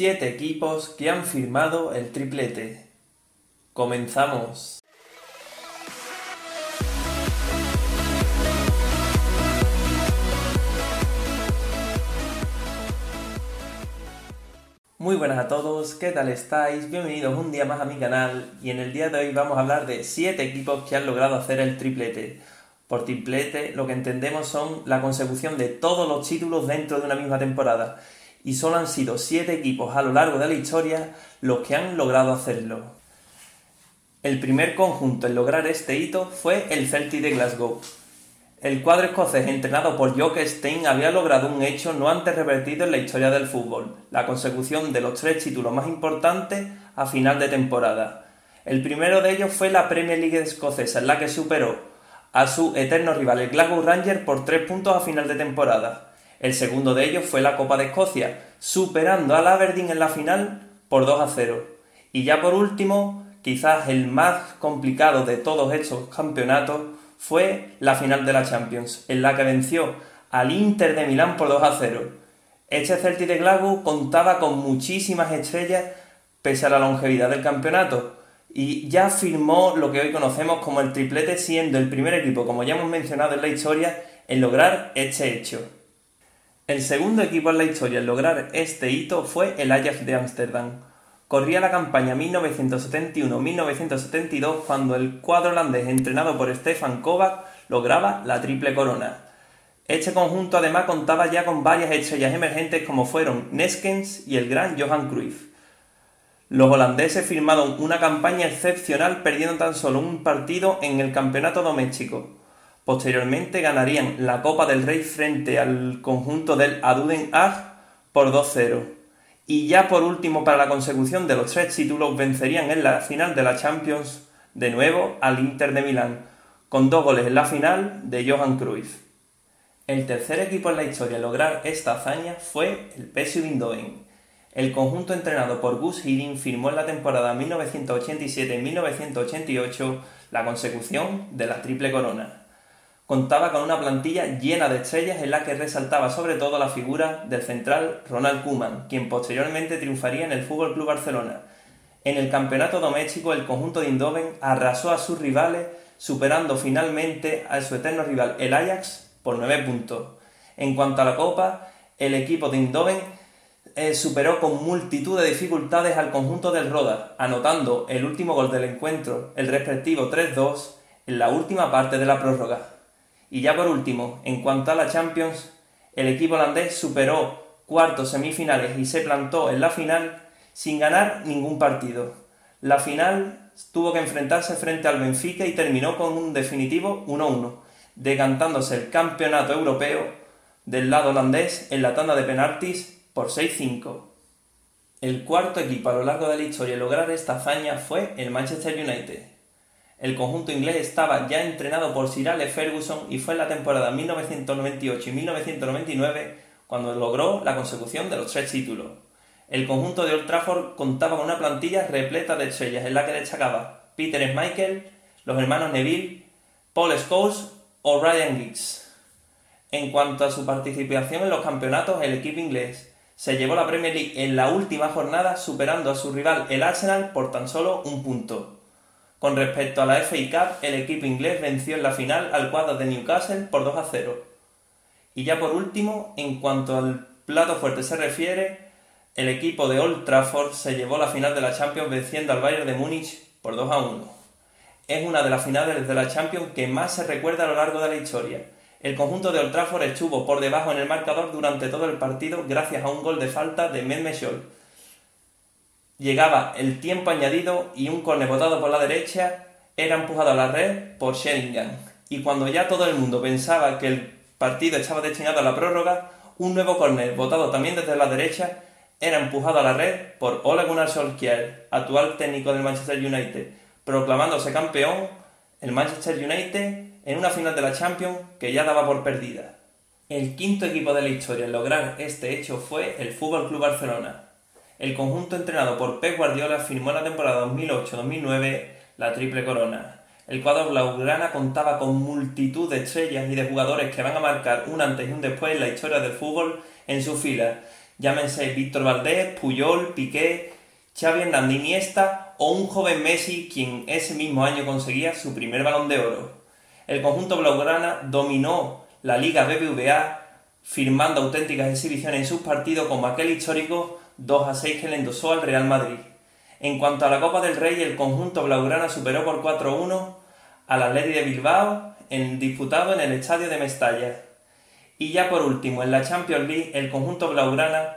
Siete equipos que han firmado el triplete. Comenzamos. Muy buenas a todos, ¿qué tal estáis? Bienvenidos un día más a mi canal y en el día de hoy vamos a hablar de 7 equipos que han logrado hacer el triplete. Por triplete lo que entendemos son la consecución de todos los títulos dentro de una misma temporada y solo han sido 7 equipos a lo largo de la historia los que han logrado hacerlo. El primer conjunto en lograr este hito fue el Celtic de Glasgow, el cuadro escocés entrenado por Jock Stein había logrado un hecho no antes repetido en la historia del fútbol, la consecución de los tres títulos más importantes a final de temporada. El primero de ellos fue la Premier League escocesa, en la que superó a su eterno rival el Glasgow Rangers por tres puntos a final de temporada. El segundo de ellos fue la Copa de Escocia, superando al Aberdeen en la final por 2 a 0. Y ya por último, quizás el más complicado de todos estos campeonatos, fue la final de la Champions, en la que venció al Inter de Milán por 2 a 0. Este Celtic de Glasgow contaba con muchísimas estrellas pese a la longevidad del campeonato y ya firmó lo que hoy conocemos como el triplete siendo el primer equipo, como ya hemos mencionado en la historia, en lograr este hecho. El segundo equipo en la historia en lograr este hito fue el Ajax de Ámsterdam, Corría la campaña 1971-1972 cuando el cuadro holandés entrenado por Stefan Kovac lograba la triple corona. Este conjunto además contaba ya con varias estrellas emergentes como fueron Neskens y el gran Johan Cruyff. Los holandeses firmaron una campaña excepcional perdiendo tan solo un partido en el campeonato doméstico. Posteriormente ganarían la Copa del Rey frente al conjunto del Aduden Ag por 2-0 y ya por último, para la consecución de los tres títulos, vencerían en la final de la Champions de nuevo al Inter de Milán, con dos goles en la final de Johan Cruyff. El tercer equipo en la historia en lograr esta hazaña fue el PSV Eindhoven. El conjunto entrenado por Gus Hiddink firmó en la temporada 1987-1988 la consecución de la triple corona contaba con una plantilla llena de estrellas en la que resaltaba sobre todo la figura del central Ronald Koeman, quien posteriormente triunfaría en el Fútbol Club Barcelona. En el campeonato doméstico, el conjunto de Eindhoven arrasó a sus rivales, superando finalmente a su eterno rival, el Ajax, por 9 puntos. En cuanto a la Copa, el equipo de Eindhoven eh, superó con multitud de dificultades al conjunto del Roda, anotando el último gol del encuentro, el respectivo 3-2, en la última parte de la prórroga. Y ya por último, en cuanto a la Champions, el equipo holandés superó cuartos semifinales y se plantó en la final sin ganar ningún partido. La final tuvo que enfrentarse frente al Benfica y terminó con un definitivo 1-1, decantándose el campeonato europeo del lado holandés en la tanda de penaltis por 6-5. El cuarto equipo a lo largo de la historia en lograr esta hazaña fue el Manchester United, el conjunto inglés estaba ya entrenado por Sir Alex Ferguson y fue en la temporada 1998 y 1999 cuando logró la consecución de los tres títulos. El conjunto de Old Trafford contaba con una plantilla repleta de estrellas en la que destacaba Peter Schmeichel, los hermanos Neville, Paul Scholes o Ryan Giggs. En cuanto a su participación en los campeonatos, el equipo inglés se llevó la Premier League en la última jornada superando a su rival el Arsenal por tan solo un punto. Con respecto a la FA Cup, el equipo inglés venció en la final al cuadro de Newcastle por 2 a 0. Y ya por último, en cuanto al plato fuerte se refiere, el equipo de Old Trafford se llevó la final de la Champions venciendo al Bayern de Múnich por 2 a 1. Es una de las finales de la Champions que más se recuerda a lo largo de la historia. El conjunto de Old Trafford estuvo por debajo en el marcador durante todo el partido gracias a un gol de falta de Mehmet Llegaba el tiempo añadido y un córner botado por la derecha era empujado a la red por Sheringham. Y cuando ya todo el mundo pensaba que el partido estaba destinado a la prórroga, un nuevo córner botado también desde la derecha era empujado a la red por Ole Gunnar Solskjaer, actual técnico del Manchester United, proclamándose campeón el Manchester United en una final de la Champions que ya daba por perdida. El quinto equipo de la historia en lograr este hecho fue el Fútbol Club Barcelona, el conjunto entrenado por Pep Guardiola firmó en la temporada 2008-2009 la triple corona. El cuadro blaugrana contaba con multitud de estrellas y de jugadores que van a marcar un antes y un después en la historia del fútbol en su fila, Llámense Víctor Valdés, Puyol, Piqué, Xavi Hernández Iniesta o un joven Messi quien ese mismo año conseguía su primer balón de oro. El conjunto blaugrana dominó la Liga BBVA firmando auténticas exhibiciones en sus partidos como aquel histórico 2 a 6 que le endosó al Real Madrid. En cuanto a la Copa del Rey, el conjunto blaugrana superó por 4-1 al Atleti de Bilbao, en, disputado en el estadio de Mestalla. Y ya por último, en la Champions League, el conjunto blaugrana,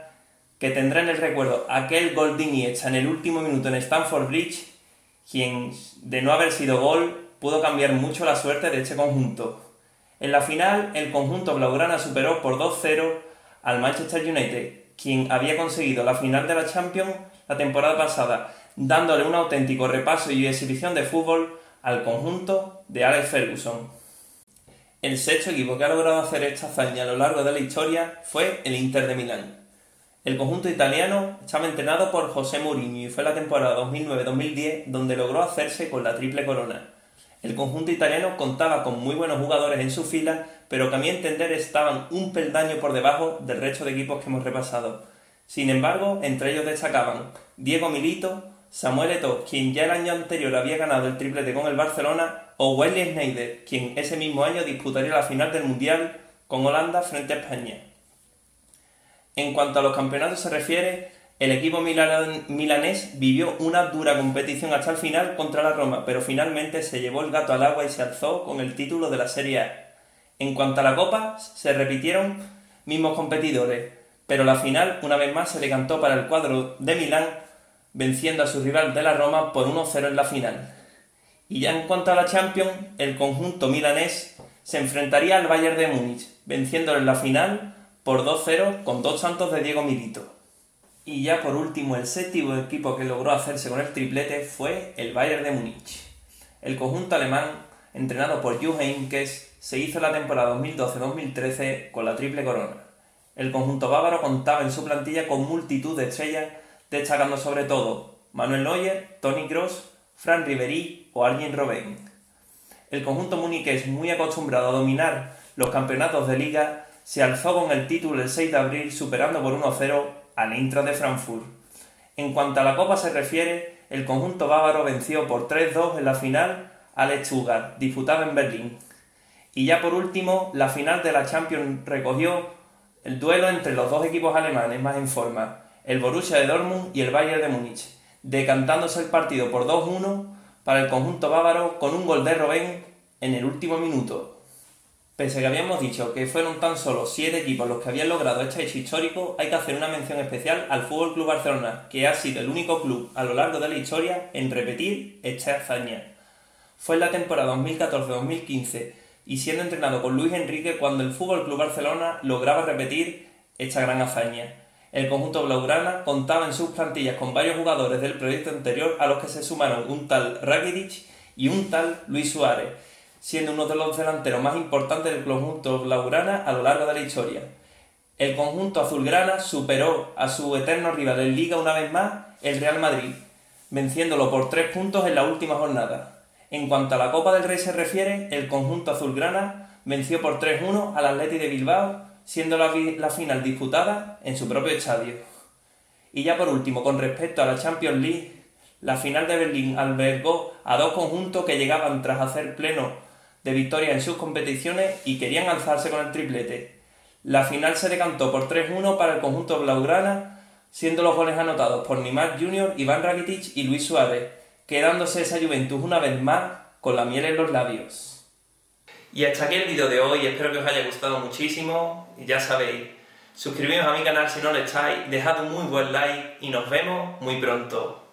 que tendrá en el recuerdo aquel gol de Iniesta en el último minuto en Stamford Bridge, quien, de no haber sido gol, pudo cambiar mucho la suerte de este conjunto. En la final, el conjunto blaugrana superó por 2-0 al Manchester United, quien había conseguido la final de la Champions la temporada pasada, dándole un auténtico repaso y exhibición de fútbol al conjunto de Alex Ferguson. El sexto equipo que ha logrado hacer esta hazaña a lo largo de la historia fue el Inter de Milán. El conjunto italiano estaba entrenado por José Mourinho y fue la temporada 2009-2010 donde logró hacerse con la triple corona. El conjunto italiano contaba con muy buenos jugadores en su fila, pero que a mi entender estaban un peldaño por debajo del resto de equipos que hemos repasado. Sin embargo, entre ellos destacaban Diego Milito, Samuel Eto'o, quien ya el año anterior había ganado el triplete con el Barcelona, o Wesley Sneijder, quien ese mismo año disputaría la final del Mundial con Holanda frente a España. En cuanto a los campeonatos se refiere, el equipo milanés vivió una dura competición hasta el final contra la Roma, pero finalmente se llevó el gato al agua y se alzó con el título de la Serie A. En cuanto a la Copa, se repitieron mismos competidores, pero la final una vez más se decantó para el cuadro de Milán, venciendo a su rival de la Roma por 1-0 en la final. Y ya en cuanto a la Champions, el conjunto milanés se enfrentaría al Bayern de Múnich, venciéndolo en la final por 2-0 con dos santos de Diego Milito. Y ya por último, el séptimo equipo que logró hacerse con el triplete fue el Bayern de Múnich. El conjunto alemán, entrenado por Jupp Heynckes, se hizo la temporada 2012-2013 con la triple corona. El conjunto bávaro contaba en su plantilla con multitud de estrellas, destacando sobre todo Manuel Neuer, Tony Kroos, Fran Riveri o Arjen Robben. El conjunto muniqués, muy acostumbrado a dominar los campeonatos de liga, se alzó con el título el 6 de abril superando por 1-0 al intro de Frankfurt. En cuanto a la Copa se refiere, el conjunto bávaro venció por 3-2 en la final al Stuttgart, disputada en Berlín. Y ya por último, la final de la Champions recogió el duelo entre los dos equipos alemanes más en forma, el Borussia de Dortmund y el Bayern de Múnich, decantándose el partido por 2-1 para el conjunto bávaro con un gol de Robben en el último minuto, Pese a que habíamos dicho que fueron tan solo siete equipos los que habían logrado este hecho histórico, hay que hacer una mención especial al Fútbol Club Barcelona, que ha sido el único club a lo largo de la historia en repetir esta hazaña. Fue en la temporada 2014-2015 y siendo entrenado por Luis Enrique cuando el Fútbol Club Barcelona lograba repetir esta gran hazaña. El conjunto blaugrana contaba en sus plantillas con varios jugadores del proyecto anterior a los que se sumaron un tal Rakitic y un tal Luis Suárez siendo uno de los delanteros más importantes del conjunto blaugrana a lo largo de la historia. El conjunto azulgrana superó a su eterno rival en Liga una vez más, el Real Madrid, venciéndolo por tres puntos en la última jornada. En cuanto a la Copa del Rey se refiere, el conjunto azulgrana venció por 3-1 al Atleti de Bilbao, siendo la, final disputada en su propio estadio. Y ya por último, con respecto a la Champions League, la final de Berlín albergó a dos conjuntos que llegaban tras hacer pleno de victoria en sus competiciones y querían alzarse con el triplete. La final se decantó por 3-1 para el conjunto blaugrana, siendo los goles anotados por Neymar Jr., Iván Rakitic y Luis Suárez, quedándose esa Juventus una vez más con la miel en los labios. Y hasta aquí el vídeo de hoy, espero que os haya gustado muchísimo, y ya sabéis, suscribiros a mi canal si no lo estáis, dejad un muy buen like y nos vemos muy pronto.